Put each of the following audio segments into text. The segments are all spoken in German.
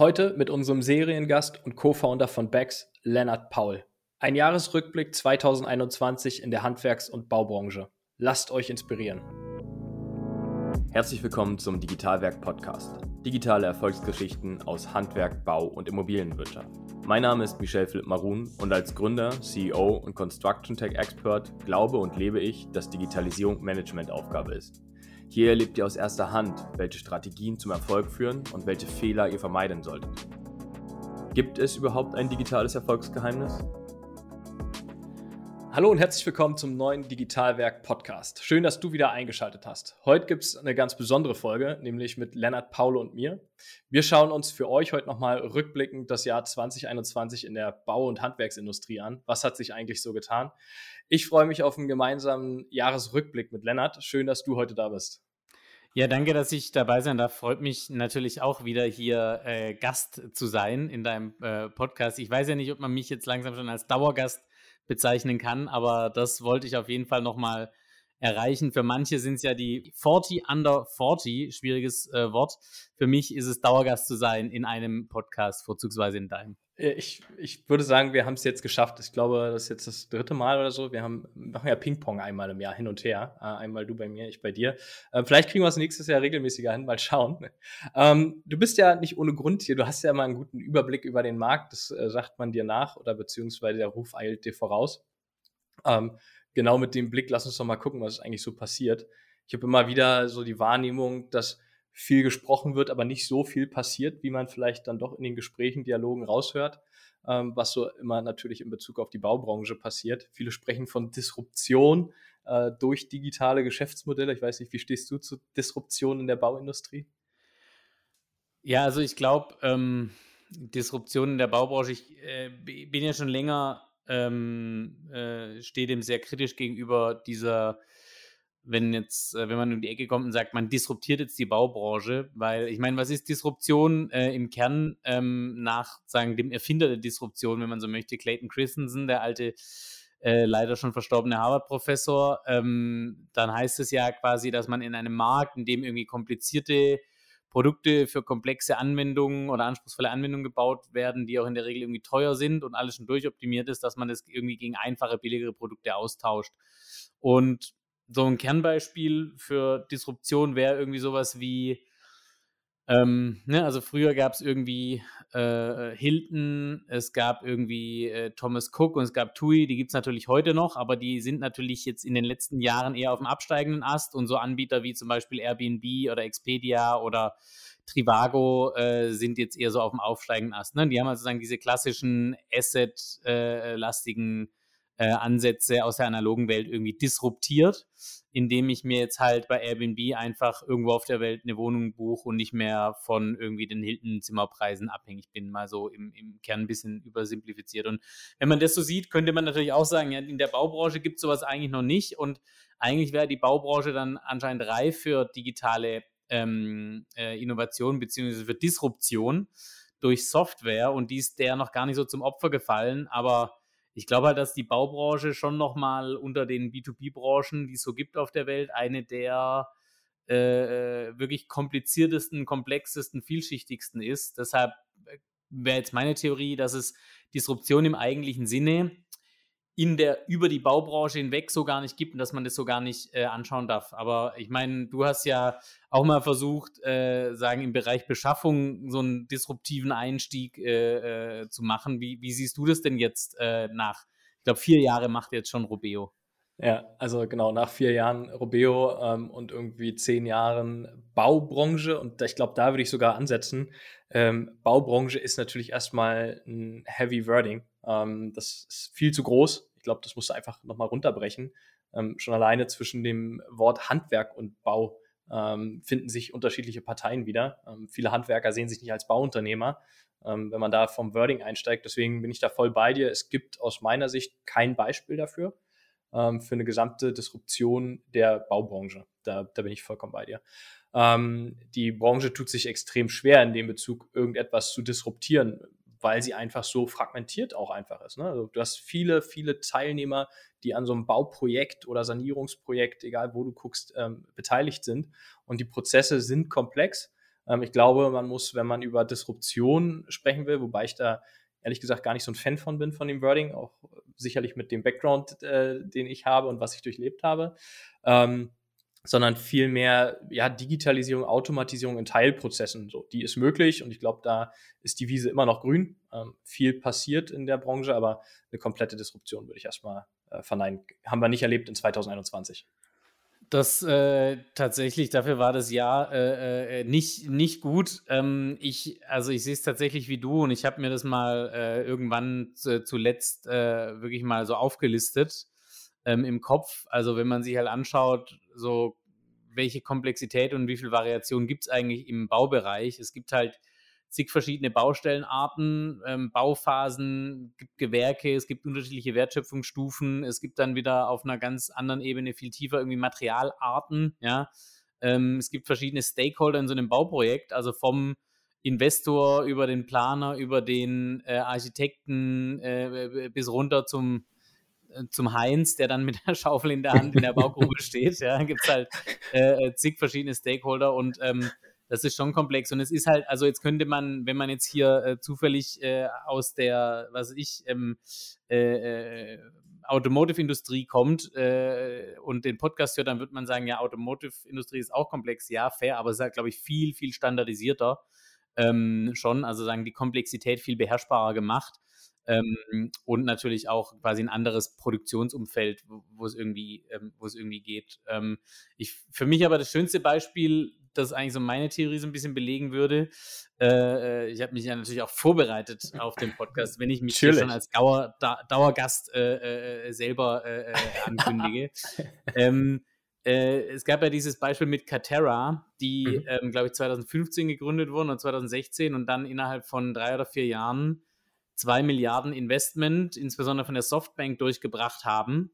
Heute mit unserem Seriengast und Co-Founder von Bex, Lennart Paul. Ein Jahresrückblick 2021 in der Handwerks- und Baubranche. Lasst euch inspirieren. Herzlich willkommen zum Digitalwerk Podcast. Digitale Erfolgsgeschichten aus Handwerk, Bau und Immobilienwirtschaft. Mein Name ist Michel Philipp Marun und als Gründer, CEO und Construction Tech Expert glaube und lebe ich, dass Digitalisierung Managementaufgabe ist. Hier erlebt ihr aus erster Hand, welche Strategien zum Erfolg führen und welche Fehler ihr vermeiden solltet. Gibt es überhaupt ein digitales Erfolgsgeheimnis? Hallo und herzlich willkommen zum neuen Digitalwerk Podcast. Schön, dass du wieder eingeschaltet hast. Heute gibt es eine ganz besondere Folge, nämlich mit Lennart Paule und mir. Wir schauen uns für euch heute nochmal rückblickend das Jahr 2021 in der Bau- und Handwerksindustrie an. Was hat sich eigentlich so getan? Ich freue mich auf einen gemeinsamen Jahresrückblick mit Lennart. Schön, dass du heute da bist. Ja, danke, dass ich dabei sein darf. Freut mich natürlich auch wieder hier äh, Gast zu sein in deinem äh, Podcast. Ich weiß ja nicht, ob man mich jetzt langsam schon als Dauergast bezeichnen kann, aber das wollte ich auf jeden Fall nochmal erreichen. Für manche sind es ja die 40 under 40, schwieriges äh, Wort. Für mich ist es Dauergast zu sein in einem Podcast, vorzugsweise in deinem. Äh, ich, ich würde sagen, wir haben es jetzt geschafft. Ich glaube, das ist jetzt das dritte Mal oder so. Wir haben, machen ja Ping-Pong einmal im Jahr hin und her. Äh, einmal du bei mir, ich bei dir. Äh, vielleicht kriegen wir es nächstes Jahr regelmäßiger hin. Mal schauen. Ähm, du bist ja nicht ohne Grund hier. Du hast ja mal einen guten Überblick über den Markt. Das sagt man dir nach oder beziehungsweise der Ruf eilt dir voraus. Ähm, genau mit dem Blick, lass uns doch mal gucken, was eigentlich so passiert. Ich habe immer wieder so die Wahrnehmung, dass viel gesprochen wird, aber nicht so viel passiert, wie man vielleicht dann doch in den Gesprächen, Dialogen raushört, ähm, was so immer natürlich in Bezug auf die Baubranche passiert. Viele sprechen von Disruption äh, durch digitale Geschäftsmodelle. Ich weiß nicht, wie stehst du zu Disruption in der Bauindustrie? Ja, also ich glaube, ähm, Disruption in der Baubranche, ich äh, bin ja schon länger ähm, äh, stehe dem sehr kritisch gegenüber dieser, wenn jetzt, äh, wenn man um die Ecke kommt und sagt, man disruptiert jetzt die Baubranche, weil ich meine, was ist Disruption äh, im Kern ähm, nach sagen dem Erfinder der Disruption, wenn man so möchte, Clayton Christensen, der alte äh, leider schon verstorbene Harvard-Professor, ähm, dann heißt es ja quasi, dass man in einem Markt, in dem irgendwie komplizierte Produkte für komplexe Anwendungen oder anspruchsvolle Anwendungen gebaut werden, die auch in der Regel irgendwie teuer sind und alles schon durchoptimiert ist, dass man das irgendwie gegen einfache, billigere Produkte austauscht. Und so ein Kernbeispiel für Disruption wäre irgendwie sowas wie ähm, ne, also früher gab es irgendwie äh, Hilton, es gab irgendwie äh, Thomas Cook und es gab TUI, die gibt es natürlich heute noch, aber die sind natürlich jetzt in den letzten Jahren eher auf dem absteigenden Ast und so Anbieter wie zum Beispiel Airbnb oder Expedia oder Trivago äh, sind jetzt eher so auf dem aufsteigenden Ast. Ne? Die haben also sozusagen diese klassischen Asset-lastigen äh, Ansätze aus der analogen Welt irgendwie disruptiert, indem ich mir jetzt halt bei Airbnb einfach irgendwo auf der Welt eine Wohnung buche und nicht mehr von irgendwie den Hilton-Zimmerpreisen abhängig bin, mal so im, im Kern ein bisschen übersimplifiziert. Und wenn man das so sieht, könnte man natürlich auch sagen, ja, in der Baubranche gibt es sowas eigentlich noch nicht. Und eigentlich wäre die Baubranche dann anscheinend reif für digitale ähm, äh, Innovation beziehungsweise für Disruption durch Software. Und die ist der noch gar nicht so zum Opfer gefallen, aber ich glaube halt, dass die Baubranche schon nochmal unter den B2B-Branchen, die es so gibt auf der Welt, eine der äh, äh, wirklich kompliziertesten, komplexesten, vielschichtigsten ist. Deshalb äh, wäre jetzt meine Theorie, dass es Disruption im eigentlichen Sinne in der über die Baubranche hinweg so gar nicht gibt und dass man das so gar nicht äh, anschauen darf. Aber ich meine, du hast ja auch mal versucht, äh, sagen im Bereich Beschaffung so einen disruptiven Einstieg äh, äh zu machen. Wie, wie, siehst du das denn jetzt äh, nach? Ich glaube, vier Jahre macht jetzt schon Robeo. Ja, also genau, nach vier Jahren Robeo ähm, und irgendwie zehn Jahren Baubranche, und ich glaube, da würde ich sogar ansetzen. Ähm, Baubranche ist natürlich erstmal ein Heavy Wording. Ähm, das ist viel zu groß. Ich glaube, das musst du einfach nochmal runterbrechen. Ähm, schon alleine zwischen dem Wort Handwerk und Bau ähm, finden sich unterschiedliche Parteien wieder. Ähm, viele Handwerker sehen sich nicht als Bauunternehmer, wenn man da vom Wording einsteigt. Deswegen bin ich da voll bei dir. Es gibt aus meiner Sicht kein Beispiel dafür ähm, für eine gesamte Disruption der Baubranche. Da, da bin ich vollkommen bei dir. Ähm, die Branche tut sich extrem schwer in dem Bezug, irgendetwas zu disruptieren, weil sie einfach so fragmentiert auch einfach ist. Ne? Also du hast viele, viele Teilnehmer, die an so einem Bauprojekt oder Sanierungsprojekt, egal wo du guckst, ähm, beteiligt sind. Und die Prozesse sind komplex. Ähm, ich glaube, man muss, wenn man über Disruption sprechen will, wobei ich da ehrlich gesagt gar nicht so ein Fan von bin, von dem Wording, auch sicherlich mit dem Background, äh, den ich habe und was ich durchlebt habe, ähm, sondern vielmehr ja, Digitalisierung, Automatisierung in Teilprozessen. So, die ist möglich und ich glaube, da ist die Wiese immer noch grün. Ähm, viel passiert in der Branche, aber eine komplette Disruption würde ich erstmal äh, verneinen. Haben wir nicht erlebt in 2021. Das äh, tatsächlich, dafür war das Jahr äh, äh, nicht, nicht gut. Ähm, ich, also ich sehe es tatsächlich wie du und ich habe mir das mal äh, irgendwann zuletzt äh, wirklich mal so aufgelistet ähm, im Kopf. Also wenn man sich halt anschaut, so welche Komplexität und wie viel Variation gibt es eigentlich im Baubereich. Es gibt halt zig verschiedene Baustellenarten, ähm, Bauphasen, gibt Gewerke, es gibt unterschiedliche Wertschöpfungsstufen, es gibt dann wieder auf einer ganz anderen Ebene viel tiefer irgendwie Materialarten, ja. Ähm, es gibt verschiedene Stakeholder in so einem Bauprojekt, also vom Investor über den Planer, über den äh, Architekten äh, bis runter zum, äh, zum Heinz, der dann mit der Schaufel in der Hand in der Baugrube steht. Ja, gibt es halt äh, zig verschiedene Stakeholder und ähm, das ist schon komplex. Und es ist halt, also jetzt könnte man, wenn man jetzt hier äh, zufällig äh, aus der, was ich, ähm, äh, äh, Automotive-Industrie kommt äh, und den Podcast hört, dann wird man sagen, ja, Automotive-Industrie ist auch komplex. Ja, fair, aber es ist halt, glaube ich, viel, viel standardisierter ähm, schon. Also sagen, die Komplexität viel beherrschbarer gemacht. Ähm, und natürlich auch quasi ein anderes Produktionsumfeld, wo, es irgendwie, ähm, wo es irgendwie geht. Ähm, ich, für mich aber das schönste Beispiel das eigentlich so meine Theorie so ein bisschen belegen würde. Äh, äh ich habe mich ja natürlich auch vorbereitet auf den Podcast, wenn ich mich hier schon als Dauer, da, Dauergast äh, äh, selber äh, äh, ankündige. ähm, es gab ja dieses Beispiel mit Catera, die, mhm. ähm, glaube ich, 2015 gegründet wurden und 2016 und dann innerhalb von drei oder vier Jahren zwei Milliarden Investment, insbesondere von der Softbank, durchgebracht haben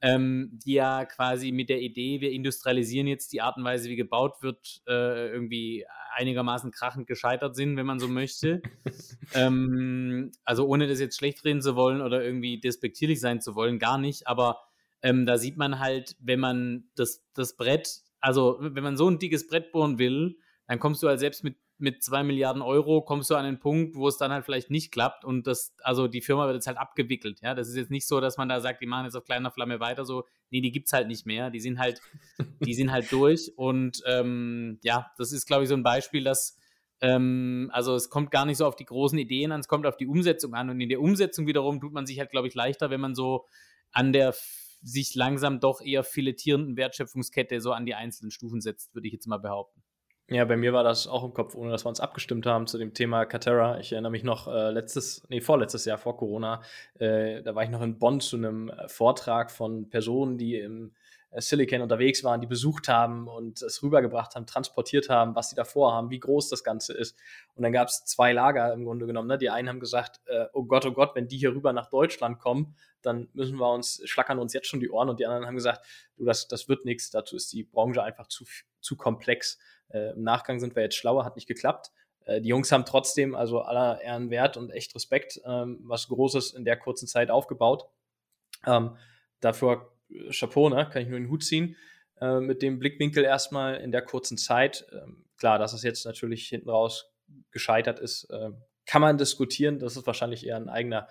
ähm, die ja quasi mit der Idee, wir industrialisieren jetzt die Art und Weise, wie gebaut wird, äh, irgendwie einigermaßen krachend gescheitert sind, wenn man so möchte. ähm, also ohne das jetzt schlecht reden zu wollen oder irgendwie despektierlich sein zu wollen, gar nicht. Aber ähm, da sieht man halt, wenn man das, das Brett, also wenn man so ein dickes Brett bohren will, dann kommst du halt selbst mit mit zwei Milliarden Euro kommst du an den Punkt, wo es dann halt vielleicht nicht klappt und das, also die Firma wird jetzt halt abgewickelt. Ja, das ist jetzt nicht so, dass man da sagt, die machen jetzt auf kleiner Flamme weiter. So, nee, die gibt es halt nicht mehr. Die sind halt, die sind halt durch und ähm, ja, das ist, glaube ich, so ein Beispiel, dass ähm, also es kommt gar nicht so auf die großen Ideen an, es kommt auf die Umsetzung an und in der Umsetzung wiederum tut man sich halt, glaube ich, leichter, wenn man so an der sich langsam doch eher filetierenden Wertschöpfungskette so an die einzelnen Stufen setzt, würde ich jetzt mal behaupten. Ja, bei mir war das auch im Kopf, ohne dass wir uns abgestimmt haben zu dem Thema Catera. Ich erinnere mich noch äh, letztes, nee, vorletztes Jahr vor Corona, äh, da war ich noch in Bonn zu einem äh, Vortrag von Personen, die im äh, Silicon unterwegs waren, die besucht haben und es rübergebracht haben, transportiert haben, was sie da vorhaben, wie groß das Ganze ist. Und dann gab es zwei Lager im Grunde genommen. Ne? Die einen haben gesagt, äh, oh Gott, oh Gott, wenn die hier rüber nach Deutschland kommen, dann müssen wir uns, schlackern uns jetzt schon die Ohren. Und die anderen haben gesagt, du, das, das wird nichts, dazu ist die Branche einfach zu, zu komplex. Äh, Im Nachgang sind wir jetzt schlauer, hat nicht geklappt. Äh, die Jungs haben trotzdem also aller Ehren wert und echt Respekt, ähm, was Großes in der kurzen Zeit aufgebaut. Ähm, dafür äh, Chapeau, ne? kann ich nur den Hut ziehen. Äh, mit dem Blickwinkel erstmal in der kurzen Zeit. Ähm, klar, dass es jetzt natürlich hinten raus gescheitert ist, äh, kann man diskutieren. Das ist wahrscheinlich eher ein eigener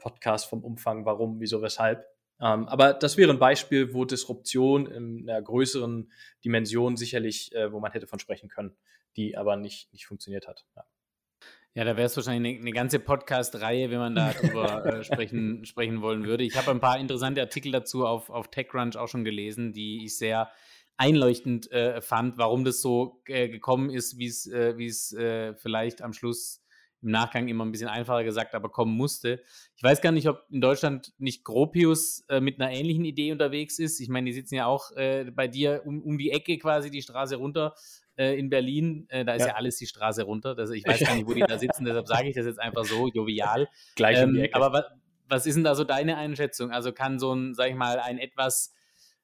Podcast vom Umfang, warum, wieso, weshalb. Ähm, aber das wäre ein Beispiel, wo Disruption in einer größeren Dimension sicherlich, äh, wo man hätte von sprechen können, die aber nicht, nicht funktioniert hat. Ja. Ja, da wäre es wahrscheinlich eine, eine ganze Podcast-Reihe, wenn man darüber äh, sprechen, sprechen wollen würde. Ich habe ein paar interessante Artikel dazu auf, auf TechCrunch auch schon gelesen, die ich sehr einleuchtend äh, fand, warum das so äh, gekommen ist, wie es äh, äh, vielleicht am Schluss im Nachgang immer ein bisschen einfacher gesagt, aber kommen musste. Ich weiß gar nicht, ob in Deutschland nicht Gropius äh, mit einer ähnlichen Idee unterwegs ist. Ich meine, die sitzen ja auch äh, bei dir um, um die Ecke quasi die Straße runter äh, in Berlin. Äh, da ist ja. ja. alles die Straße runter. Das, ich weiß gar nicht, wo die da sitzen, deshalb sage ich das jetzt einfach so, jovial. Gleich ähm, um die Ecke. Aber was, was ist denn da so deine Einschätzung? Also kann so ein, sag ich mal, ein etwas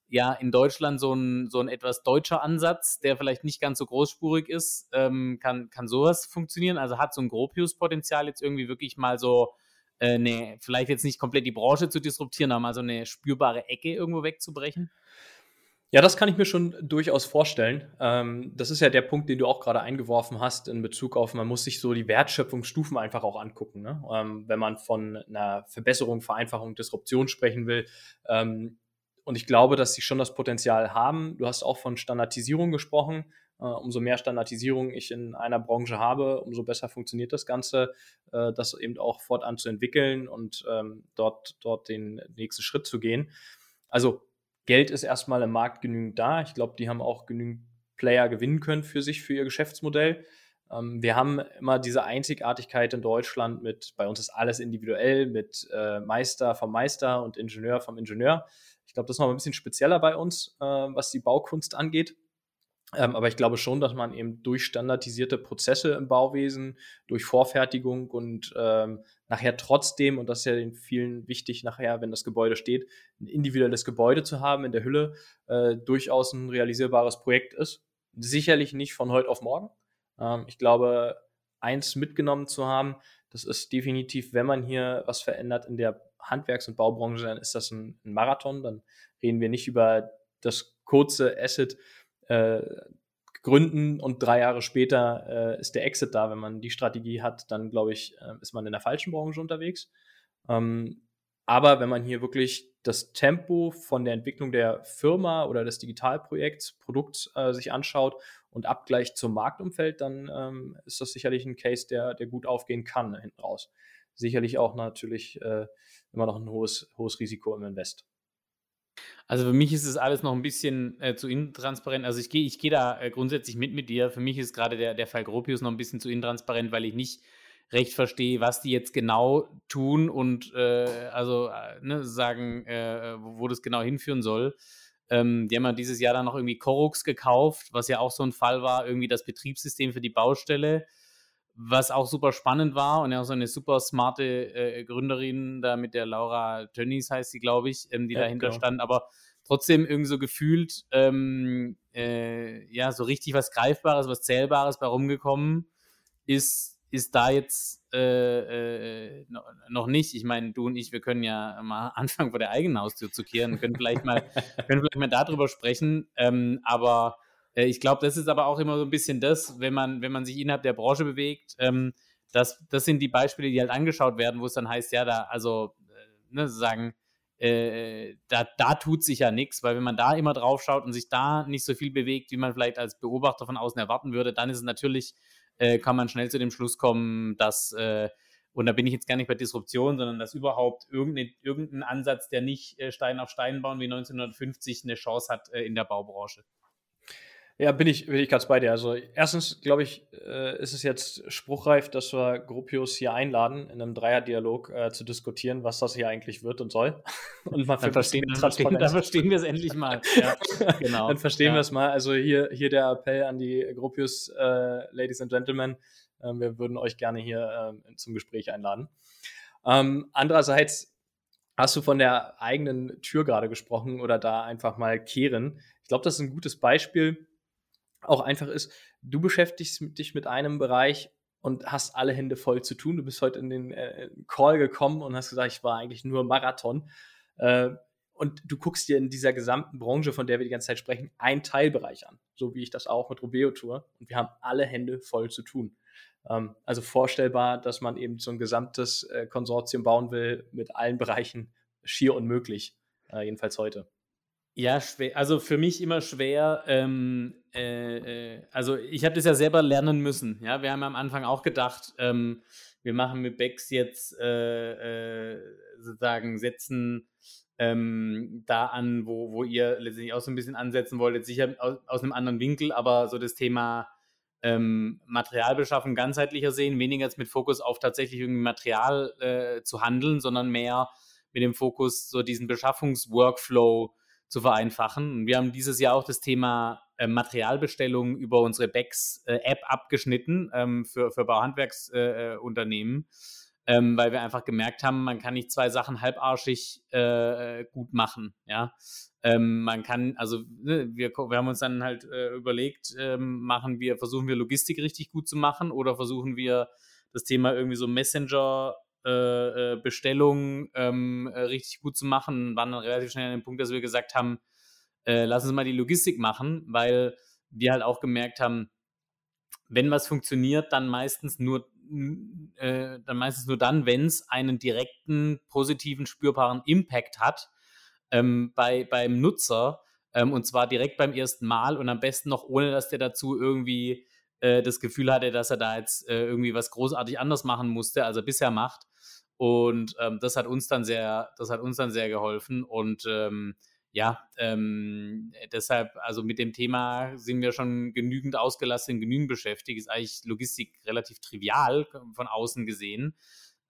ja in Deutschland so ein, so ein etwas deutscher Ansatz, der vielleicht nicht ganz so großspurig ist. Ähm, kann, kann sowas funktionieren? Also hat so ein Gropius-Potenzial jetzt irgendwie wirklich mal so äh, vielleicht jetzt nicht komplett die Branche zu disruptieren, aber mal so eine spürbare Ecke irgendwo wegzubrechen? Ja, das kann ich mir schon durchaus vorstellen. Ähm, das ist ja der Punkt, den du auch gerade eingeworfen hast in Bezug auf, man muss sich so die Wertschöpfungsstufen einfach auch angucken. Ne? Ähm, wenn man von einer Verbesserung, Vereinfachung, Disruption sprechen will. Ähm, und ich glaube, dass sie schon das Potenzial haben. Du hast auch von Standardisierung gesprochen. Äh, umso mehr Standardisierung ich in einer Branche habe, umso besser funktioniert das Ganze, äh, das eben auch fortan zu entwickeln und ähm, dort, dort den nächsten Schritt zu gehen. Also Geld ist erstmal im Markt genügend da. Ich glaube, die haben auch genügend Player gewinnen können für sich, für ihr Geschäftsmodell. Ähm, wir haben immer diese Einzigartigkeit in Deutschland mit, bei uns ist alles individuell, mit äh, Meister vom Meister und Ingenieur vom Ingenieur. Ich glaube, das ist noch ein bisschen spezieller bei uns, äh, was die Baukunst angeht. Ähm, aber ich glaube schon, dass man eben durch standardisierte Prozesse im Bauwesen, durch Vorfertigung und ähm, nachher trotzdem, und das ist ja den vielen wichtig, nachher, wenn das Gebäude steht, ein individuelles Gebäude zu haben in der Hülle, äh, durchaus ein realisierbares Projekt ist. Sicherlich nicht von heute auf morgen. Ähm, ich glaube, eins mitgenommen zu haben, das ist definitiv, wenn man hier was verändert in der Handwerks- und Baubranche, dann ist das ein, ein Marathon. Dann reden wir nicht über das kurze Asset, äh, gründen und drei Jahre später äh, ist der Exit da. Wenn man die Strategie hat, dann glaube ich, äh, ist man in der falschen Branche unterwegs. Ähm, aber wenn man hier wirklich das Tempo von der Entwicklung der Firma oder des Digitalprojekts, Produkts äh, sich anschaut und abgleicht zum Marktumfeld, dann ähm, ist das sicherlich ein Case, der, der gut aufgehen kann hinten raus. Sicherlich auch natürlich äh, immer noch ein hohes, hohes Risiko im Invest. Also für mich ist es alles noch ein bisschen äh, zu intransparent. Also ich gehe ich geh da äh, grundsätzlich mit mit dir. Für mich ist gerade der, der Fall Gropius noch ein bisschen zu intransparent, weil ich nicht recht verstehe, was die jetzt genau tun und äh, also äh, ne, sagen, äh, wo, das genau hinführen soll. Ähm, die haben ja dieses Jahr dann noch irgendwie Corux gekauft, was ja auch so ein Fall war, irgendwie das Betriebssystem für die Baustelle was auch super spannend war und ja auch so eine super smarte äh, Gründerin da mit der Laura Tönnies heißt sie, glaube ich, ähm, die ja, dahinter genau. stand, aber trotzdem irgendwie so gefühlt, ähm, äh, ja, so richtig was Greifbares, was Zählbares bei rumgekommen ist, ist da jetzt äh, äh noch nicht. Ich meine, du und ich, wir können ja mal anfangen, vor der eigenen Haustür zu kehren, können vielleicht mal, können vielleicht mal darüber sprechen, ähm, aber äh, ich glaube, das ist aber auch immer so ein bisschen das, wenn man, wenn man sich innerhalb der Branche bewegt, ähm, das, das sind die Beispiele, die halt angeschaut werden, wo es dann heißt, ja, da, also, äh, ne, sagen, äh, da, da tut sich ja nichts, weil wenn man da immer drauf schaut und sich da nicht so viel bewegt, wie man vielleicht als Beobachter von außen erwarten würde, dann ist es natürlich, äh, kann man schnell zu dem Schluss kommen, dass, äh, und da bin ich jetzt gar nicht bei Disruption, sondern dass überhaupt irgendein, irgendein Ansatz, der nicht äh, Stein auf Stein bauen wie 1950 eine Chance hat äh, in der Baubranche. Ja, bin ich, bin ich ganz bei dir. Also erstens, glaube ich, äh, ist es jetzt spruchreif, dass wir Gropius hier einladen, in einem Dreierdialog äh, zu diskutieren, was das hier eigentlich wird und soll. und mal dann verstehen, dann verstehen, dann verstehen wir es endlich mal. Ja, genau. dann verstehen ja. wir es mal. Also hier, hier der Appell an die Gropius äh, Ladies and Gentlemen. Ähm, wir würden euch gerne hier ähm, zum Gespräch einladen. Ähm, andererseits hast du von der eigenen Tür gerade gesprochen oder da einfach mal kehren. Ich glaube, das ist ein gutes Beispiel auch einfach ist, du beschäftigst dich mit einem Bereich und hast alle Hände voll zu tun. Du bist heute in den äh, Call gekommen und hast gesagt, ich war eigentlich nur Marathon. Äh, und du guckst dir in dieser gesamten Branche, von der wir die ganze Zeit sprechen, einen Teilbereich an, so wie ich das auch mit Robeo tue. Und wir haben alle Hände voll zu tun. Ähm, also vorstellbar, dass man eben so ein gesamtes äh, Konsortium bauen will mit allen Bereichen, schier unmöglich, äh, jedenfalls heute. Ja, schwer. Also für mich immer schwer. Ähm, äh, äh, also ich habe das ja selber lernen müssen. Ja, wir haben am Anfang auch gedacht, ähm, wir machen mit Bex jetzt äh, äh, sozusagen setzen ähm, da an, wo, wo ihr letztendlich auch so ein bisschen ansetzen wolltet, sicher aus, aus einem anderen Winkel, aber so das Thema ähm, Materialbeschaffung ganzheitlicher sehen, weniger jetzt mit Fokus auf tatsächlich irgendwie Material äh, zu handeln, sondern mehr mit dem Fokus, so diesen Beschaffungsworkflow zu vereinfachen. Wir haben dieses Jahr auch das Thema äh, Materialbestellung über unsere BEX-App äh, abgeschnitten ähm, für, für Bauhandwerksunternehmen, äh, ähm, weil wir einfach gemerkt haben, man kann nicht zwei Sachen halbarschig äh, gut machen. Ja? Ähm, man kann, also ne, wir, wir haben uns dann halt äh, überlegt, ähm, machen wir, versuchen wir Logistik richtig gut zu machen oder versuchen wir das Thema irgendwie so Messenger äh, äh, Bestellungen ähm, äh, richtig gut zu machen, waren dann relativ schnell an dem Punkt, dass wir gesagt haben, äh, lass uns mal die Logistik machen, weil wir halt auch gemerkt haben, wenn was funktioniert, dann meistens nur äh, dann meistens nur dann, wenn es einen direkten, positiven, spürbaren Impact hat ähm, bei, beim Nutzer ähm, und zwar direkt beim ersten Mal und am besten noch ohne, dass der dazu irgendwie äh, das Gefühl hatte, dass er da jetzt irgendwie was großartig anders machen musste, als er bisher macht. Und ähm, das hat uns dann sehr, das hat uns dann sehr geholfen und ähm, ja, ähm, deshalb, also mit dem Thema sind wir schon genügend ausgelastet, genügend beschäftigt. Ist eigentlich Logistik relativ trivial von außen gesehen.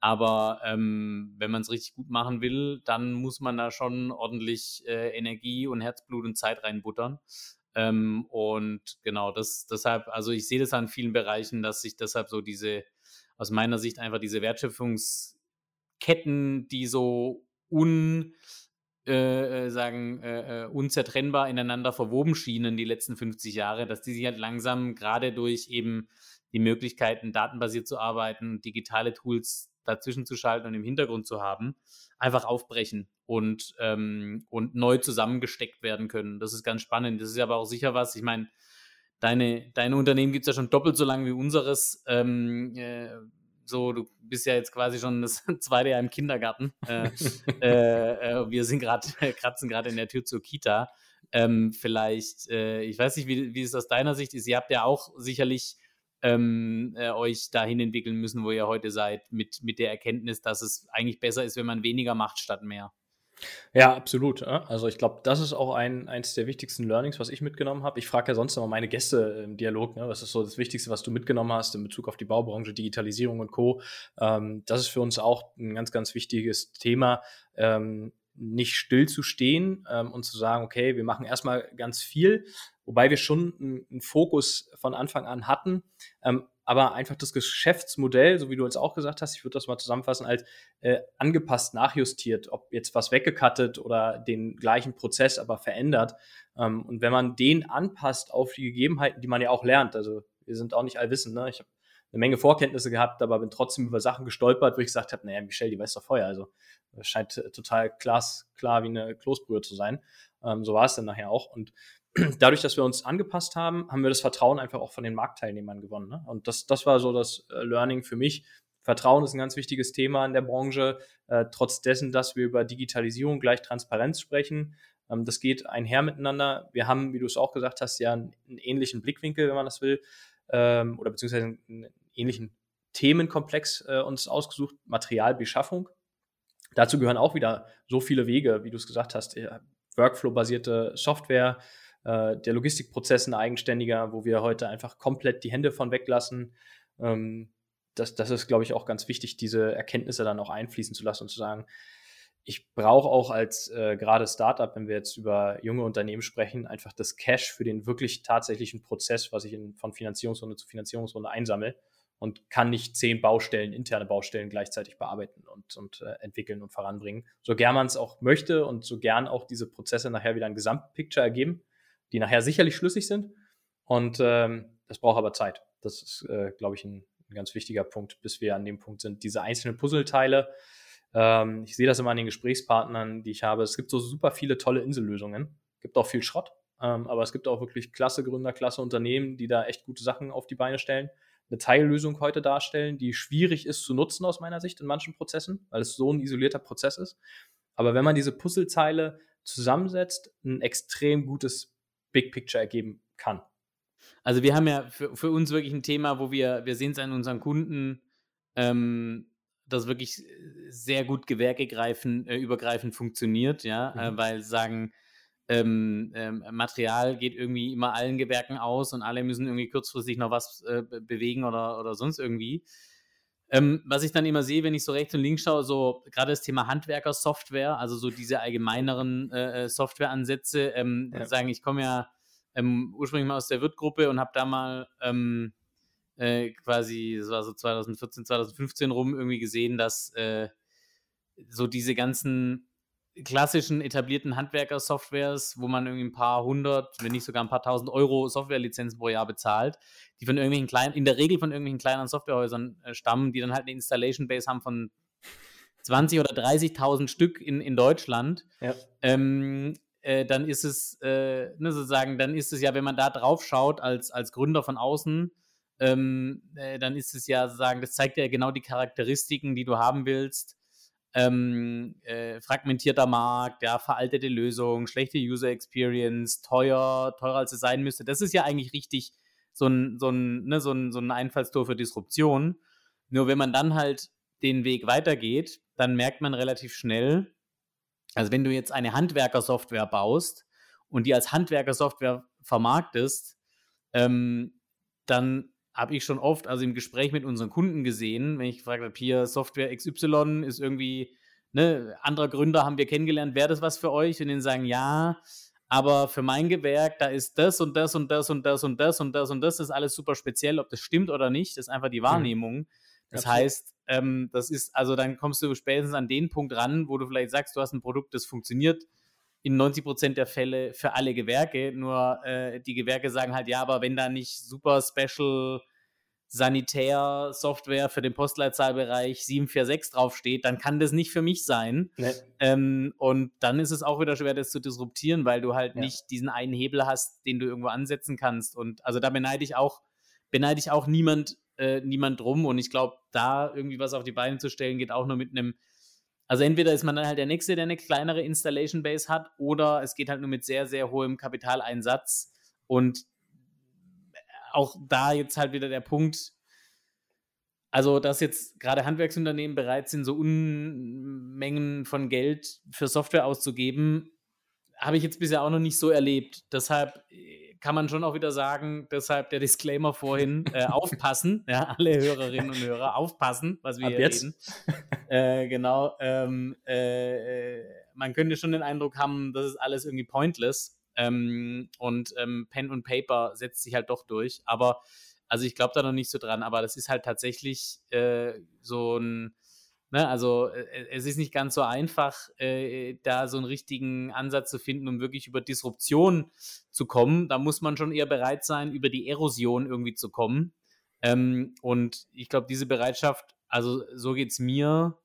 Aber ähm, wenn man es richtig gut machen will, dann muss man da schon ordentlich äh, Energie und Herzblut und Zeit reinbuttern. Ähm, und genau, das deshalb, also ich sehe das an vielen Bereichen, dass sich deshalb so diese, aus meiner Sicht einfach diese Wertschöpfungsketten, die so un äh, äh, sagen, äh, äh, unzertrennbar ineinander verwoben schienen die letzten 50 Jahre, dass die sich halt langsam gerade durch eben die Möglichkeiten, datenbasiert zu arbeiten, digitale Tools dazwischen zu schalten und im Hintergrund zu haben, einfach aufbrechen und, ähm, und neu zusammengesteckt werden können. Das ist ganz spannend. Das ist aber auch sicher was. Ich meine, deine, deine Unternehmen gibt es ja schon doppelt so lange wie unseres. Ähm, äh, so, du bist ja jetzt quasi schon das zweite Jahr im Kindergarten. Äh, äh, äh wir sind gerade, kratzen gerade in der Tür zur Kita. Ähm, vielleicht, äh, ich weiß nicht, wie, wie es aus deiner Sicht ist. Ihr habt ja auch sicherlich ähm, äh, euch dahin entwickeln müssen, wo ihr heute seid, mit, mit der Erkenntnis, dass es eigentlich besser ist, wenn man weniger macht statt mehr. Ja, absolut. Also ich glaube, das ist auch ein, eins der wichtigsten Learnings, was ich mitgenommen habe. Ich frage ja sonst immer meine Gäste im Dialog, ne? was ist so das Wichtigste, was du mitgenommen hast in Bezug auf die Baubranche, Digitalisierung und Co. Ähm, das ist für uns auch ein ganz, ganz wichtiges Thema. Ähm, nicht still zu stehen ähm, und zu sagen, okay, wir machen erstmal ganz viel, wobei wir schon einen Fokus von Anfang an hatten, ähm, aber einfach das Geschäftsmodell, so wie du jetzt auch gesagt hast, ich würde das mal zusammenfassen, als äh, angepasst, nachjustiert, ob jetzt was weggekattet oder den gleichen Prozess aber verändert. Ähm, und wenn man den anpasst auf die Gegebenheiten, die man ja auch lernt, also wir sind auch nicht allwissend, ne? ich habe eine Menge Vorkenntnisse gehabt, aber bin trotzdem über Sachen gestolpert, wo ich gesagt habe, naja, Michelle, die weiß doch vorher, also scheint total klar, klar wie eine Kloßbrühe zu sein. Ähm, so war es dann nachher auch. Und dadurch, dass wir uns angepasst haben, haben wir das Vertrauen einfach auch von den Marktteilnehmern gewonnen. Ne? Und das, das war so das äh, Learning für mich. Vertrauen ist ein ganz wichtiges Thema in der Branche, äh, trotz dessen, dass wir über Digitalisierung gleich Transparenz sprechen. Ähm, das geht einher miteinander. Wir haben, wie du es auch gesagt hast, ja einen, einen ähnlichen Blickwinkel, wenn man das will, ähm, oder beziehungsweise einen, ähnlichen Themenkomplex äh, uns ausgesucht, Materialbeschaffung. Dazu gehören auch wieder so viele Wege, wie du es gesagt hast, Workflow-basierte Software, äh, der Logistikprozess ein eigenständiger, wo wir heute einfach komplett die Hände von weglassen. Ähm, das, das ist, glaube ich, auch ganz wichtig, diese Erkenntnisse dann auch einfließen zu lassen und zu sagen, ich brauche auch als äh, gerade Startup, wenn wir jetzt über junge Unternehmen sprechen, einfach das Cash für den wirklich tatsächlichen Prozess, was ich in, von Finanzierungsrunde zu Finanzierungsrunde einsammle und kann nicht zehn Baustellen, interne Baustellen gleichzeitig bearbeiten und, und äh, entwickeln und voranbringen. So gern man es auch möchte und so gern auch diese Prozesse nachher wieder ein Gesamtpicture ergeben, die nachher sicherlich schlüssig sind. Und ähm, das braucht aber Zeit. Das ist, äh, glaube ich, ein, ein, ganz wichtiger Punkt, bis wir an dem Punkt sind. Diese einzelnen Puzzleteile, ähm, ich sehe das immer an den Gesprächspartnern, die ich habe. Es gibt so super viele tolle Insellösungen. Es gibt auch viel Schrott, ähm, aber es gibt auch wirklich klasse Gründer, klasse Unternehmen, die da echt gute Sachen auf die Beine stellen. Eine Teillösung heute darstellen, die schwierig ist zu nutzen aus meiner Sicht in manchen Prozessen, weil es so ein isolierter Prozess ist. Aber wenn man diese Puzzleteile zusammensetzt, ein extrem gutes Big Picture ergeben kann. Also wir haben ja für, für uns wirklich ein Thema, wo wir, wir sehen es an unseren Kunden, ähm, das wirklich sehr gut gewerkegreifend, äh, übergreifend funktioniert, ja, äh, mhm. äh, weil sagen, ähm, ähm, Material geht irgendwie immer allen Gewerken aus und alle müssen irgendwie kurzfristig noch was äh, bewegen oder, oder sonst irgendwie. Ähm, was ich dann immer sehe, wenn ich so rechts und links schaue, so gerade das Thema Handwerker-Software, also so diese allgemeineren äh, äh Softwareansätze, ähm, ja. sagen, ich komme ja ähm, ursprünglich mal aus der Wirt-Gruppe und habe da mal ähm, äh, quasi, das war so 2014, 2015 rum, irgendwie gesehen, dass äh, so diese ganzen klassischen etablierten Handwerker-Softwares, wo man irgendwie ein paar hundert, wenn nicht sogar ein paar tausend Euro Softwarelizenzen pro Jahr bezahlt, die von irgendwelchen kleinen, in der Regel von irgendwelchen kleineren Softwarehäusern äh, stammen, die dann halt eine Installation Base haben von 20 oder 30.000 Stück in, in Deutschland. Ja. Ähm, äh, dann ist es, äh, ne, sozusagen, dann ist es ja, wenn man da drauf schaut als, als Gründer von außen, ähm, äh, dann ist es ja sozusagen, das zeigt ja genau die Charakteristiken, die du haben willst. Ähm, äh, fragmentierter Markt, ja, veraltete Lösung, schlechte User Experience, teuer, teurer als es sein müsste. Das ist ja eigentlich richtig so ein, so ein, ne, so ein, so ein Einfallstor für Disruption. Nur wenn man dann halt den Weg weitergeht, dann merkt man relativ schnell, also wenn du jetzt eine Handwerkersoftware baust und die als Handwerkersoftware vermarktest, ähm, dann habe ich schon oft, also im Gespräch mit unseren Kunden gesehen, wenn ich gefragt habe, hier Software XY ist irgendwie, ne, anderer Gründer haben wir kennengelernt, wäre das was für euch? Und denen sagen, ja, aber für mein Gewerk, da ist das und das und das und das und das und das und das, das ist alles super speziell, ob das stimmt oder nicht, das ist einfach die. Wahrnehmung. Das Absolut. heißt, ähm, das ist, also dann kommst du spätestens an den Punkt ran, wo du vielleicht sagst, du hast ein Produkt, das funktioniert in 90 Prozent der Fälle für alle Gewerke. Nur äh, die Gewerke sagen halt, ja, aber wenn da nicht super special Sanitär-Software für den Postleitzahlbereich 746 draufsteht, dann kann das nicht für mich sein. Nee. Ähm, und dann ist es auch wieder schwer, das zu disruptieren, weil du halt ja. nicht diesen einen Hebel hast, den du irgendwo ansetzen kannst. Und also da beneide ich auch, beneide ich auch niemand, äh, niemand drum. Und ich glaube, da irgendwie was auf die Beine zu stellen, geht auch nur mit einem also entweder ist man dann halt der Nächste, der eine kleinere Installation Base hat, oder es geht halt nur mit sehr, sehr hohem Kapitaleinsatz. Und auch da jetzt halt wieder der Punkt, also dass jetzt gerade Handwerksunternehmen bereit sind, so Unmengen von Geld für Software auszugeben, habe ich jetzt bisher auch noch nicht so erlebt. Deshalb äh, kann man schon auch wieder sagen, deshalb der Disclaimer vorhin, äh, aufpassen, ja, alle Hörerinnen und Hörer, aufpassen, was wir Ab hier jetzt? reden. äh, genau, ähm, äh, man könnte schon den Eindruck haben, das ist alles irgendwie pointless ähm, und ähm, Pen und Paper setzt sich halt doch durch, aber also ich glaube da noch nicht so dran, aber das ist halt tatsächlich äh, so ein Ne, also äh, es ist nicht ganz so einfach, äh, da so einen richtigen Ansatz zu finden, um wirklich über Disruption zu kommen. Da muss man schon eher bereit sein, über die Erosion irgendwie zu kommen. Ähm, und ich glaube, diese Bereitschaft, also so geht es mir.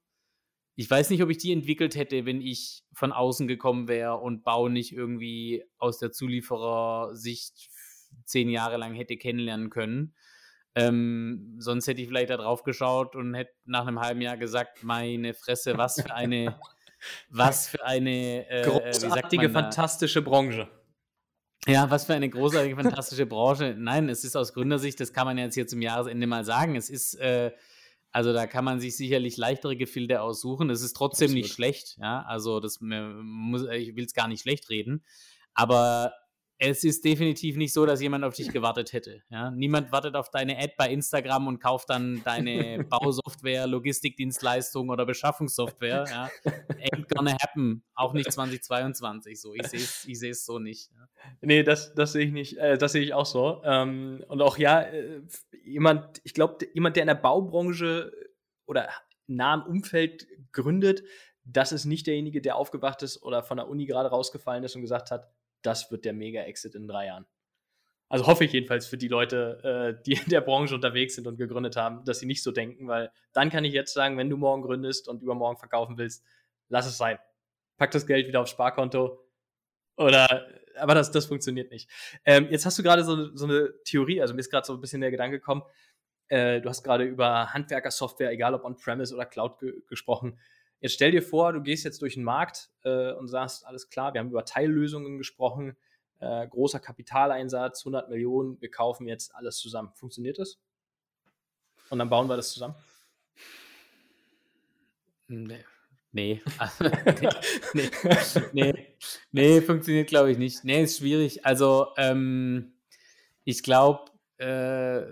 Ich weiß nicht, ob ich die entwickelt hätte, wenn ich von außen gekommen wäre und Bau nicht irgendwie aus der Zulieferersicht zehn Jahre lang hätte kennenlernen können. Ähm, sonst hätte ich vielleicht da drauf geschaut und hätte nach einem halben Jahr gesagt, meine Fresse, was für eine, was für eine äh, großartige, fantastische Branche. Ja, was für eine großartige, fantastische Branche. Nein, es ist aus Gründersicht, das kann man jetzt hier zum Jahresende mal sagen. Es ist, äh, also da kann man sich sicherlich leichtere Gefilde aussuchen. Es ist trotzdem Absolut. nicht schlecht, ja. Also das muss, ich will es gar nicht schlecht reden. Aber es ist definitiv nicht so, dass jemand auf dich gewartet hätte. Ja? Niemand wartet auf deine Ad bei Instagram und kauft dann deine Bausoftware, Logistikdienstleistung oder Beschaffungssoftware. Ja? Ain't gonna happen. Auch nicht 2022 so. Ich sehe es ich so nicht. Ja? Nee, das, das sehe ich nicht. Äh, das sehe ich auch so. Ähm, und auch ja, äh, jemand, ich glaube, jemand, der in der Baubranche oder nahem Umfeld gründet, das ist nicht derjenige, der aufgewacht ist oder von der Uni gerade rausgefallen ist und gesagt hat, das wird der Mega-Exit in drei Jahren. Also hoffe ich jedenfalls für die Leute, äh, die in der Branche unterwegs sind und gegründet haben, dass sie nicht so denken, weil dann kann ich jetzt sagen, wenn du morgen gründest und übermorgen verkaufen willst, lass es sein. Pack das Geld wieder aufs Sparkonto oder, aber das, das funktioniert nicht. Ähm, jetzt hast du gerade so, so eine Theorie, also mir ist gerade so ein bisschen der Gedanke gekommen, äh, du hast gerade über Handwerkersoftware, egal ob on-premise oder Cloud ge gesprochen. Jetzt stell dir vor, du gehst jetzt durch den Markt äh, und sagst, alles klar, wir haben über Teillösungen gesprochen, äh, großer Kapitaleinsatz, 100 Millionen, wir kaufen jetzt alles zusammen. Funktioniert das? Und dann bauen wir das zusammen? Nee. Nee. nee. nee. nee. funktioniert glaube ich nicht. Nee, ist schwierig. Also, ähm, ich glaube, äh,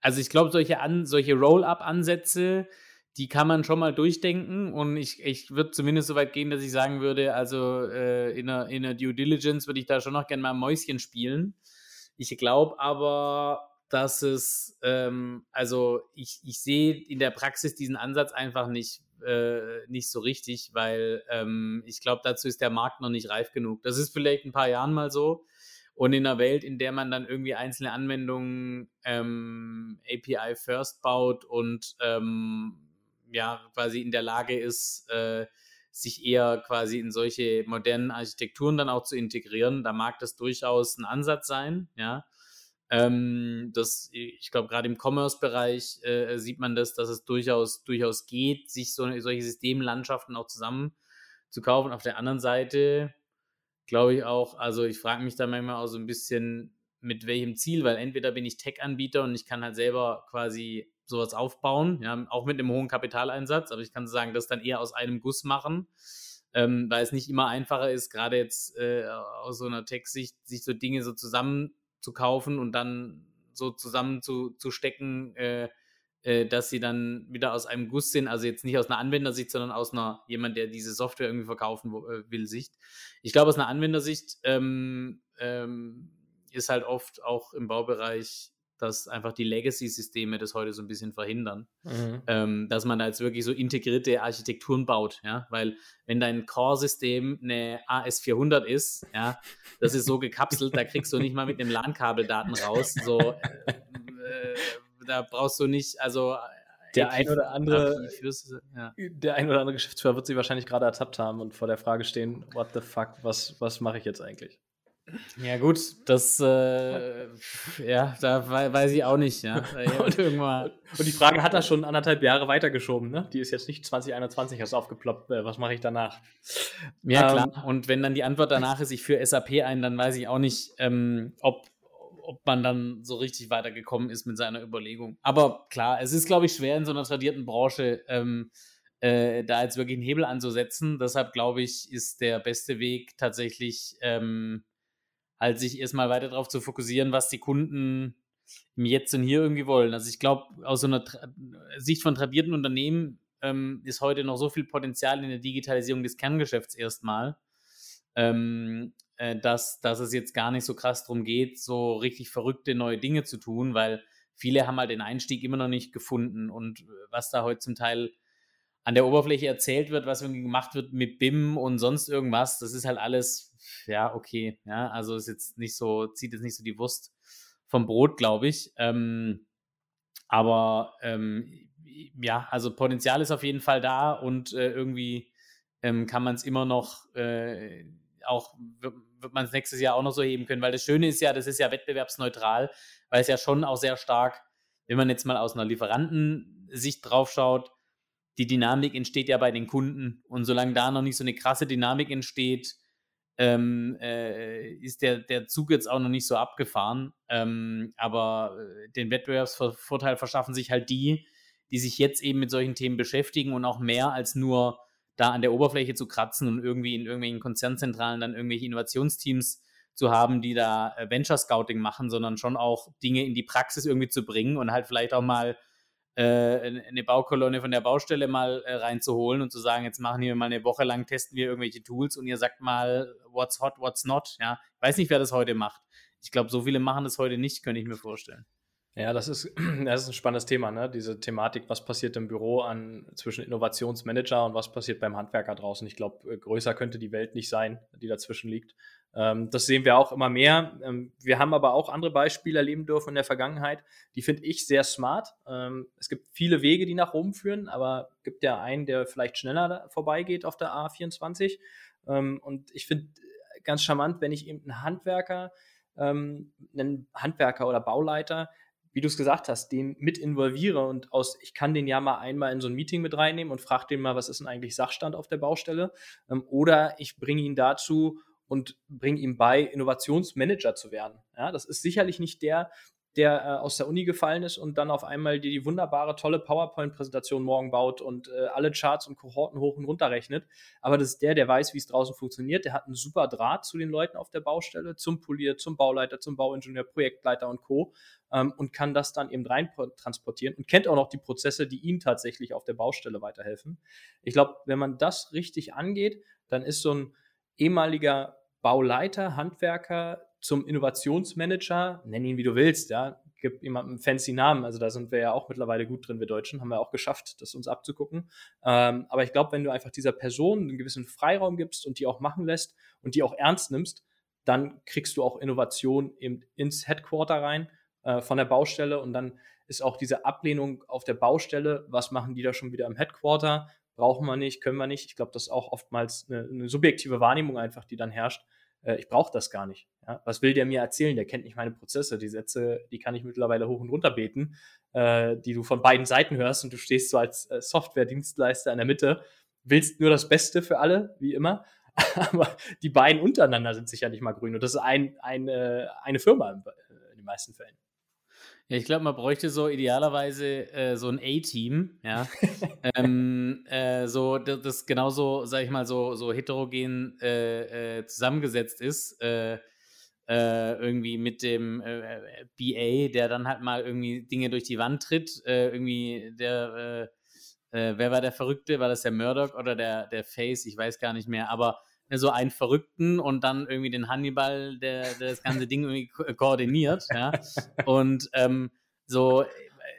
also ich glaube, solche, solche Roll-up-Ansätze, die kann man schon mal durchdenken und ich, ich würde zumindest so weit gehen, dass ich sagen würde, also äh, in, einer, in einer Due Diligence würde ich da schon noch gerne mal Mäuschen spielen. Ich glaube aber, dass es, ähm, also ich, ich sehe in der Praxis diesen Ansatz einfach nicht, äh, nicht so richtig, weil ähm, ich glaube, dazu ist der Markt noch nicht reif genug. Das ist vielleicht ein paar Jahren mal so. Und in einer Welt, in der man dann irgendwie einzelne Anwendungen ähm, API first baut und ähm, ja quasi in der Lage ist, äh, sich eher quasi in solche modernen Architekturen dann auch zu integrieren. Da mag das durchaus ein Ansatz sein, ja. Ähm, das, ich glaube, gerade im Commerce-Bereich äh, sieht man das, dass es durchaus, durchaus geht, sich so, solche Systemlandschaften auch zusammen zu kaufen. Auf der anderen Seite glaube ich auch, also ich frage mich da manchmal auch so ein bisschen, mit welchem Ziel, weil entweder bin ich Tech-Anbieter und ich kann halt selber quasi sowas aufbauen, ja, auch mit einem hohen Kapitaleinsatz, aber ich kann sagen, das dann eher aus einem Guss machen, ähm, weil es nicht immer einfacher ist, gerade jetzt äh, aus so einer Tech-Sicht, sich so Dinge so zusammen zu kaufen und dann so zusammen zu, zu stecken, äh, äh, dass sie dann wieder aus einem Guss sind, also jetzt nicht aus einer Anwendersicht, sondern aus einer jemand, der diese Software irgendwie verkaufen äh, will, Sicht. Ich glaube, aus einer Anwendersicht ähm, ähm, ist halt oft auch im Baubereich dass einfach die Legacy-Systeme das heute so ein bisschen verhindern. Mhm. Ähm, dass man da jetzt wirklich so integrierte Architekturen baut, ja, weil wenn dein Core-System eine AS400 ist, ja, das ist so gekapselt, da kriegst du nicht mal mit dem LAN-Kabel Daten raus, so, äh, äh, da brauchst du nicht, also der ein oder andere, ja. der ein oder andere Geschäftsführer wird sich wahrscheinlich gerade ertappt haben und vor der Frage stehen, what the fuck, was, was mache ich jetzt eigentlich? Ja, gut, das, äh, ja, da weiß ich auch nicht, ja. und, und die Frage hat er schon anderthalb Jahre weitergeschoben, ne? Die ist jetzt nicht 2021 erst aufgeploppt, äh, was mache ich danach? Ja, ähm, klar. Und wenn dann die Antwort danach ist, ich führe SAP ein, dann weiß ich auch nicht, ähm, ob, ob man dann so richtig weitergekommen ist mit seiner Überlegung. Aber klar, es ist, glaube ich, schwer in so einer tradierten Branche, ähm, äh, da jetzt wirklich einen Hebel anzusetzen. Deshalb, glaube ich, ist der beste Weg tatsächlich, ähm, halt sich erstmal weiter darauf zu fokussieren, was die Kunden im Jetzt und Hier irgendwie wollen. Also ich glaube, aus so einer Tra Sicht von tradierten Unternehmen ähm, ist heute noch so viel Potenzial in der Digitalisierung des Kerngeschäfts erstmal, ähm, äh, dass, dass es jetzt gar nicht so krass darum geht, so richtig verrückte neue Dinge zu tun, weil viele haben halt den Einstieg immer noch nicht gefunden und äh, was da heute zum Teil an der Oberfläche erzählt wird, was irgendwie gemacht wird mit BIM und sonst irgendwas, das ist halt alles ja, okay. Ja, also ist jetzt nicht so, zieht jetzt nicht so die Wurst vom Brot, glaube ich. Ähm, aber ähm, ja, also Potenzial ist auf jeden Fall da und äh, irgendwie ähm, kann man es immer noch äh, auch wird, wird man es nächstes Jahr auch noch so heben können, weil das Schöne ist ja, das ist ja wettbewerbsneutral, weil es ja schon auch sehr stark, wenn man jetzt mal aus einer Lieferantensicht draufschaut, die Dynamik entsteht ja bei den Kunden und solange da noch nicht so eine krasse Dynamik entsteht, ähm, äh, ist der, der Zug jetzt auch noch nicht so abgefahren. Ähm, aber äh, den Wettbewerbsvorteil verschaffen sich halt die, die sich jetzt eben mit solchen Themen beschäftigen und auch mehr als nur da an der Oberfläche zu kratzen und irgendwie in irgendwelchen Konzernzentralen dann irgendwelche Innovationsteams zu haben, die da äh, Venture Scouting machen, sondern schon auch Dinge in die Praxis irgendwie zu bringen und halt vielleicht auch mal eine Baukolonne von der Baustelle mal äh, reinzuholen und zu sagen, jetzt machen wir mal eine Woche lang, testen wir irgendwelche Tools und ihr sagt mal, what's hot, what's not. Ja, ich weiß nicht, wer das heute macht. Ich glaube, so viele machen das heute nicht, könnte ich mir vorstellen. Ja, das ist, das ist ein spannendes Thema, ne? Diese Thematik, was passiert im Büro an zwischen Innovationsmanager und was passiert beim Handwerker draußen. Ich glaube, äh, größer könnte die Welt nicht sein, die dazwischen liegt. Ähm, das sehen wir auch immer mehr. Ähm, wir haben aber auch andere Beispiele erleben dürfen in der Vergangenheit. Die finde ich sehr smart. Ähm, es gibt viele Wege, die nach Rom führen, aber gibt ja einen, der vielleicht schneller vorbeigeht auf der A24. Ähm, und ich finde ganz charmant, wenn ich eben einen Handwerker, einen Handwerker oder Bauleiter wie du es gesagt hast, den mit involviere und aus, ich kann den ja mal einmal in so ein Meeting mit reinnehmen und frage den mal, was ist denn eigentlich Sachstand auf der Baustelle? Oder ich bringe ihn dazu, und bringe ihm bei, Innovationsmanager zu werden. Ja, das ist sicherlich nicht der, der äh, aus der Uni gefallen ist und dann auf einmal die, die wunderbare, tolle PowerPoint-Präsentation morgen baut und äh, alle Charts und Kohorten hoch und runter rechnet. Aber das ist der, der weiß, wie es draußen funktioniert. Der hat einen super Draht zu den Leuten auf der Baustelle, zum Polier, zum Bauleiter, zum Bauingenieur, Projektleiter und Co. Ähm, und kann das dann eben rein transportieren und kennt auch noch die Prozesse, die ihm tatsächlich auf der Baustelle weiterhelfen. Ich glaube, wenn man das richtig angeht, dann ist so ein ehemaliger Bauleiter, Handwerker zum Innovationsmanager, nenn ihn wie du willst, ja, gib einen fancy Namen. Also da sind wir ja auch mittlerweile gut drin, wir Deutschen, haben wir auch geschafft, das uns abzugucken. Ähm, aber ich glaube, wenn du einfach dieser Person einen gewissen Freiraum gibst und die auch machen lässt und die auch ernst nimmst, dann kriegst du auch Innovation eben ins Headquarter rein äh, von der Baustelle und dann ist auch diese Ablehnung auf der Baustelle, was machen die da schon wieder im Headquarter, brauchen wir nicht, können wir nicht. Ich glaube, das ist auch oftmals eine, eine subjektive Wahrnehmung einfach, die dann herrscht. Äh, ich brauche das gar nicht. Ja? Was will der mir erzählen? Der kennt nicht meine Prozesse. Die Sätze, die kann ich mittlerweile hoch und runter beten, äh, die du von beiden Seiten hörst und du stehst so als äh, Software-Dienstleister in der Mitte, willst nur das Beste für alle, wie immer. Aber die beiden untereinander sind sicher nicht mal grün. Und das ist ein, ein, äh, eine Firma äh, in den meisten Fällen. Ja, ich glaube, man bräuchte so idealerweise äh, so ein A-Team, ja. ähm, äh, so, das, das genauso, sag ich mal, so, so heterogen äh, äh zusammengesetzt ist. Äh, äh, irgendwie mit dem BA, der dann halt mal irgendwie Dinge durch die Wand tritt. irgendwie der, wer war der Verrückte? War das der Murdoch oder der, der Face? Ich weiß gar nicht mehr. Aber so einen Verrückten und dann irgendwie den Hannibal, der, der das ganze Ding irgendwie ko koordiniert. Ja? Und ähm, so,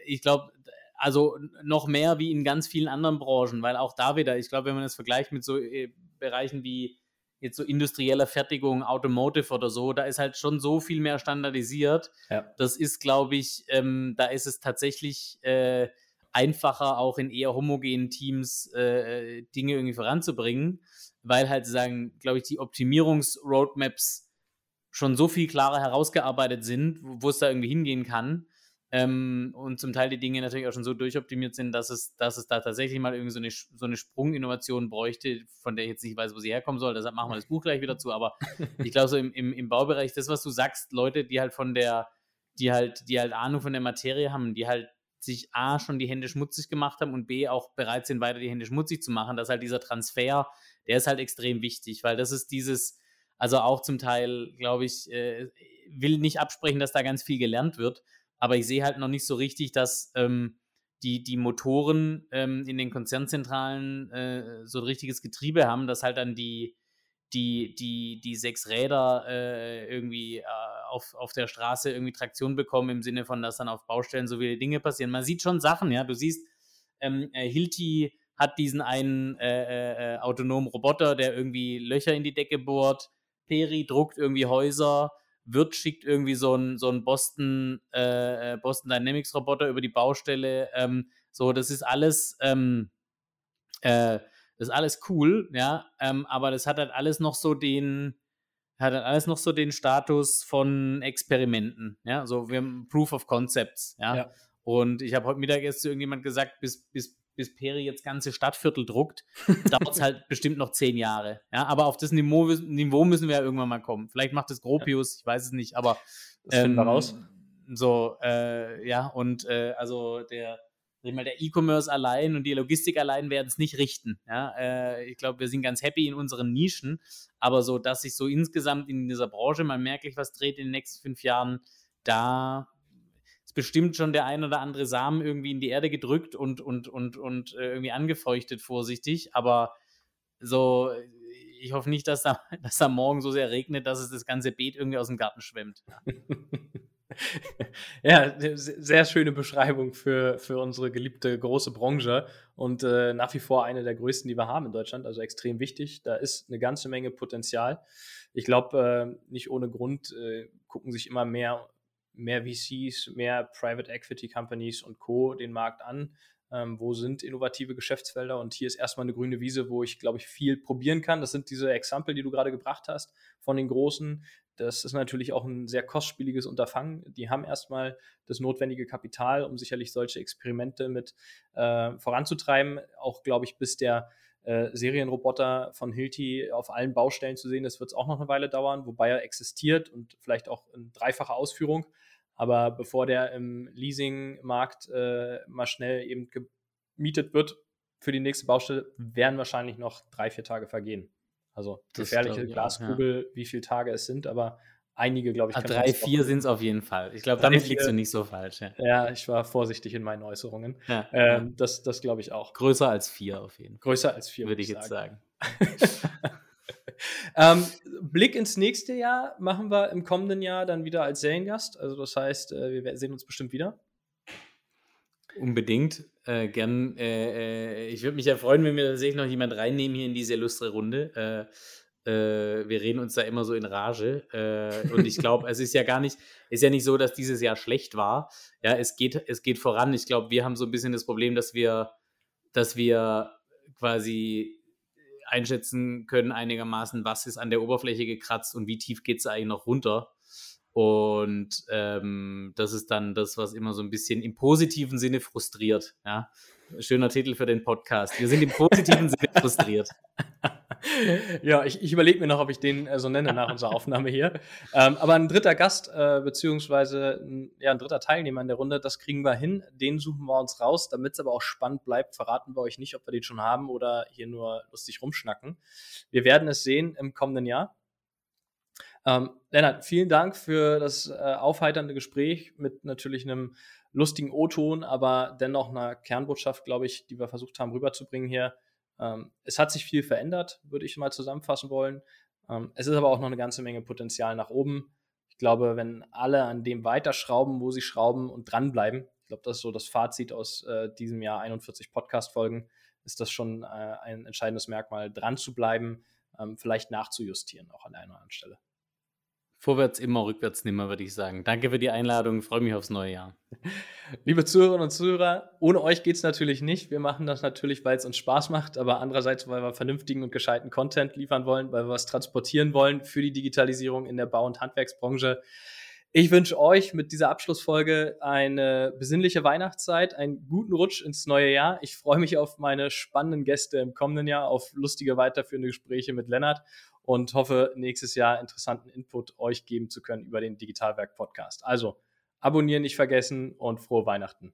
ich glaube, also noch mehr wie in ganz vielen anderen Branchen, weil auch da wieder, ich glaube, wenn man das vergleicht mit so äh, Bereichen wie jetzt so industrielle Fertigung, Automotive oder so, da ist halt schon so viel mehr standardisiert. Ja. Das ist, glaube ich, ähm, da ist es tatsächlich äh, einfacher, auch in eher homogenen Teams äh, Dinge irgendwie voranzubringen weil halt sagen, glaube ich, die Optimierungsroadmaps schon so viel klarer herausgearbeitet sind, wo, es da irgendwie hingehen kann. Ähm, und zum Teil die Dinge natürlich auch schon so durchoptimiert sind, dass es, dass es da tatsächlich mal irgendwie so eine, so eine Sprunginnovation bräuchte, von der ich jetzt nicht weiß, wo sie herkommen soll. Deshalb machen wir das Buch gleich wieder zu. Aber ich glaube, so im, im, im Baubereich, das, was du sagst, Leute, die halt von der, die halt, die halt Ahnung von der Materie haben, die halt sich A schon die Hände schmutzig gemacht haben und B auch bereit sind, weiter die Hände schmutzig zu machen, dass halt dieser Transfer der ist halt extrem wichtig, weil das ist dieses, also auch zum Teil, glaube ich, äh, will nicht absprechen, dass da ganz viel gelernt wird, aber ich sehe halt noch nicht so richtig, dass ähm, die, die Motoren ähm, in den Konzernzentralen äh, so ein richtiges Getriebe haben, dass halt dann die, die, die, die sechs Räder äh, irgendwie äh, auf, auf der Straße irgendwie Traktion bekommen, im Sinne von, dass dann auf Baustellen so viele Dinge passieren. Man sieht schon Sachen, ja. Du siehst, ähm, äh, Hilti hat diesen einen äh, äh, äh, autonomen Roboter, der irgendwie Löcher in die Decke bohrt. Peri druckt irgendwie Häuser. Wirt schickt irgendwie so einen so Boston, äh, äh, Boston Dynamics Roboter über die Baustelle. Ähm, so, das ist alles, ähm, äh, das ist alles cool, ja, ähm, aber das hat halt alles noch so den, hat halt alles noch so den Status von Experimenten, ja, so wir haben Proof of Concepts, ja. ja. Und ich habe heute Mittag erst zu irgendjemand gesagt, bis, bis bis Peri jetzt ganze Stadtviertel druckt, dauert es halt bestimmt noch zehn Jahre. Ja, aber auf das Niveau, Niveau, müssen wir ja irgendwann mal kommen. Vielleicht macht es Gropius, ich weiß es nicht, aber das finden wir ähm, raus. So, äh, ja, und äh, also der, mal, der E-Commerce allein und die Logistik allein werden es nicht richten. Ja, äh, ich glaube, wir sind ganz happy in unseren Nischen, aber so, dass sich so insgesamt in dieser Branche mal merklich was dreht in den nächsten fünf Jahren, da bestimmt schon der ein oder andere Samen irgendwie in die Erde gedrückt und, und, und, und äh, irgendwie angefeuchtet, vorsichtig. Aber so, ich hoffe nicht, dass da, dass da morgen so sehr regnet, dass es das ganze Beet irgendwie aus dem Garten schwemmt. ja, sehr schöne Beschreibung für, für unsere geliebte große Branche und äh, nach wie vor eine der größten, die wir haben in Deutschland, also extrem wichtig. Da ist eine ganze Menge Potenzial. Ich glaube, äh, nicht ohne Grund äh, gucken sich immer mehr mehr VCs, mehr Private Equity Companies und Co. den Markt an. Ähm, wo sind innovative Geschäftsfelder? Und hier ist erstmal eine grüne Wiese, wo ich, glaube ich, viel probieren kann. Das sind diese Exempel, die du gerade gebracht hast von den Großen. Das ist natürlich auch ein sehr kostspieliges Unterfangen. Die haben erstmal das notwendige Kapital, um sicherlich solche Experimente mit äh, voranzutreiben. Auch, glaube ich, bis der äh, Serienroboter von Hilti auf allen Baustellen zu sehen, das wird es auch noch eine Weile dauern, wobei er existiert und vielleicht auch in dreifacher Ausführung. Aber bevor der im Leasingmarkt äh, mal schnell eben gemietet wird für die nächste Baustelle, werden wahrscheinlich noch drei, vier Tage vergehen. Also gefährliche Glaskugel, ja. wie viele Tage es sind, aber einige, glaube ich. Ah, drei, vier sind es auf jeden Fall. Ich glaube, damit liegst du nicht so falsch. Ja. ja. ich war vorsichtig in meinen Äußerungen. Ja, ähm, das das glaube ich auch. Größer als vier auf jeden Fall. Größer als vier, würde ich jetzt sagen. sagen. ähm, Blick ins nächste Jahr machen wir im kommenden Jahr dann wieder als Seriengast. Also das heißt, äh, wir sehen uns bestimmt wieder. Unbedingt. Äh, gern. Äh, äh ich würde mich ja freuen, wenn wir tatsächlich noch jemand reinnehmen hier in diese illustre Runde. Äh, äh, wir reden uns da immer so in Rage. und ich glaube, es ist ja gar nicht, ist ja nicht so, dass dieses Jahr schlecht war. Ja, es geht, es geht voran. Ich glaube, wir haben so ein bisschen das Problem, dass wir, dass wir quasi einschätzen können einigermaßen, was ist an der Oberfläche gekratzt und wie tief geht es eigentlich noch runter. Und ähm, das ist dann das, was immer so ein bisschen im positiven Sinne frustriert. Ja? Schöner Titel für den Podcast. Wir sind im positiven Sinne frustriert. Ja, ich, ich überlege mir noch, ob ich den äh, so nenne nach unserer Aufnahme hier. Ähm, aber ein dritter Gast, äh, beziehungsweise ein, ja, ein dritter Teilnehmer in der Runde, das kriegen wir hin. Den suchen wir uns raus. Damit es aber auch spannend bleibt, verraten wir euch nicht, ob wir den schon haben oder hier nur lustig rumschnacken. Wir werden es sehen im kommenden Jahr. Ähm, Lennart, vielen Dank für das äh, aufheiternde Gespräch mit natürlich einem lustigen O-Ton, aber dennoch einer Kernbotschaft, glaube ich, die wir versucht haben rüberzubringen hier. Ähm, es hat sich viel verändert, würde ich mal zusammenfassen wollen. Ähm, es ist aber auch noch eine ganze Menge Potenzial nach oben. Ich glaube, wenn alle an dem weiterschrauben, wo sie schrauben und dranbleiben, ich glaube, das ist so das Fazit aus äh, diesem Jahr 41 Podcast-Folgen, ist das schon äh, ein entscheidendes Merkmal, dran zu bleiben, ähm, vielleicht nachzujustieren, auch an einer oder anderen Stelle. Vorwärts immer, rückwärts nimmer, würde ich sagen. Danke für die Einladung, freue mich aufs neue Jahr. Liebe Zuhörerinnen und Zuhörer, ohne euch geht es natürlich nicht. Wir machen das natürlich, weil es uns Spaß macht, aber andererseits, weil wir vernünftigen und gescheiten Content liefern wollen, weil wir was transportieren wollen für die Digitalisierung in der Bau- und Handwerksbranche. Ich wünsche euch mit dieser Abschlussfolge eine besinnliche Weihnachtszeit, einen guten Rutsch ins neue Jahr. Ich freue mich auf meine spannenden Gäste im kommenden Jahr, auf lustige weiterführende Gespräche mit Lennart und hoffe, nächstes Jahr interessanten Input euch geben zu können über den Digitalwerk Podcast. Also abonnieren nicht vergessen und frohe Weihnachten.